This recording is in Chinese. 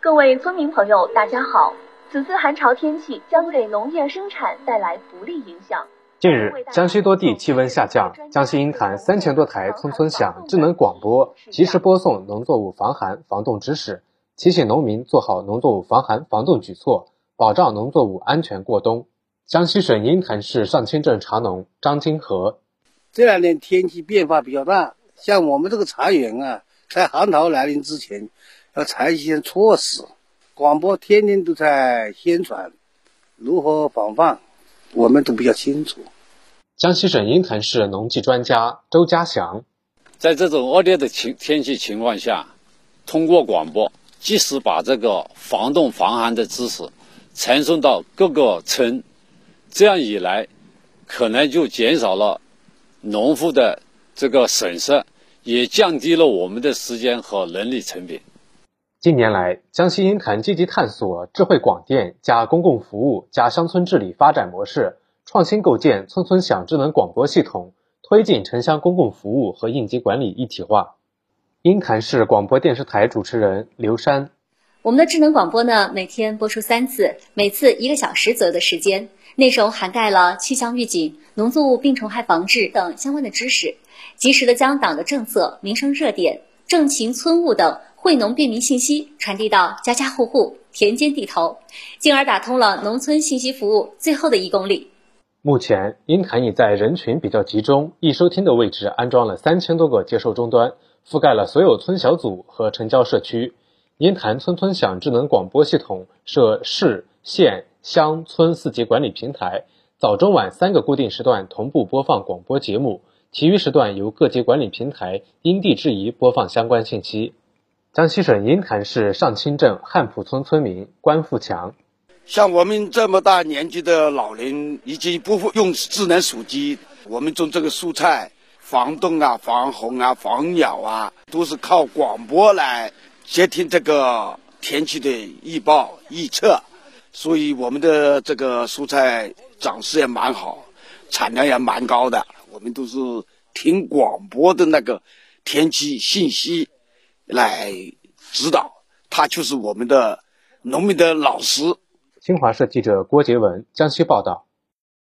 各位村民朋友，大家好。此次寒潮天气将给农业生产带来不利影响。近日，江西多地气温下降，江西鹰潭三千多台村村响智能广播及时播送农作物防寒防冻知识，提醒农民做好农作物防寒防冻举措，保障农作物安全过冬。江西省鹰潭市上清镇茶农张金和：这两天天气变化比较大，像我们这个茶园啊，在寒潮来临之前，要采取一些措施。广播天天都在宣传如何防范，我们都比较清楚。江西省鹰潭市农技专家周家祥，在这种恶劣的情天气情况下，通过广播及时把这个防冻防寒的知识传送到各个村，这样一来，可能就减少了农户的这个损失，也降低了我们的时间和人力成本。近年来，江西鹰潭积极探索智慧广电加公共服务加乡村治理发展模式，创新构建村村响智能广播系统，推进城乡公共服务和应急管理一体化。鹰潭市广播电视台主持人刘山：我们的智能广播呢，每天播出三次，每次一个小时左右的时间，内容涵盖了气象预警、农作物病虫害防治等相关的知识，及时的将党的政策、民生热点、政情村务等。惠农便民信息传递到家家户户、田间地头，进而打通了农村信息服务最后的一公里。目前，鹰潭已在人群比较集中、易收听的位置安装了三千多个接收终端，覆盖了所有村小组和城郊社区。鹰潭村村响智能广播系统设市、县、乡村四级管理平台，早、中、晚三个固定时段同步播放广播节目，其余时段由各级管理平台因地制宜播放相关信息。江西省鹰潭市上清镇汉浦村村民关富强：像我们这么大年纪的老人，已经不会用智能手机，我们种这个蔬菜，防冻啊、防洪啊、防鸟啊，都是靠广播来接听这个天气的预报预测，所以我们的这个蔬菜长势也蛮好，产量也蛮高的。我们都是听广播的那个天气信息。来指导，他就是我们的农民的老师。新华社记者郭杰文江西报道。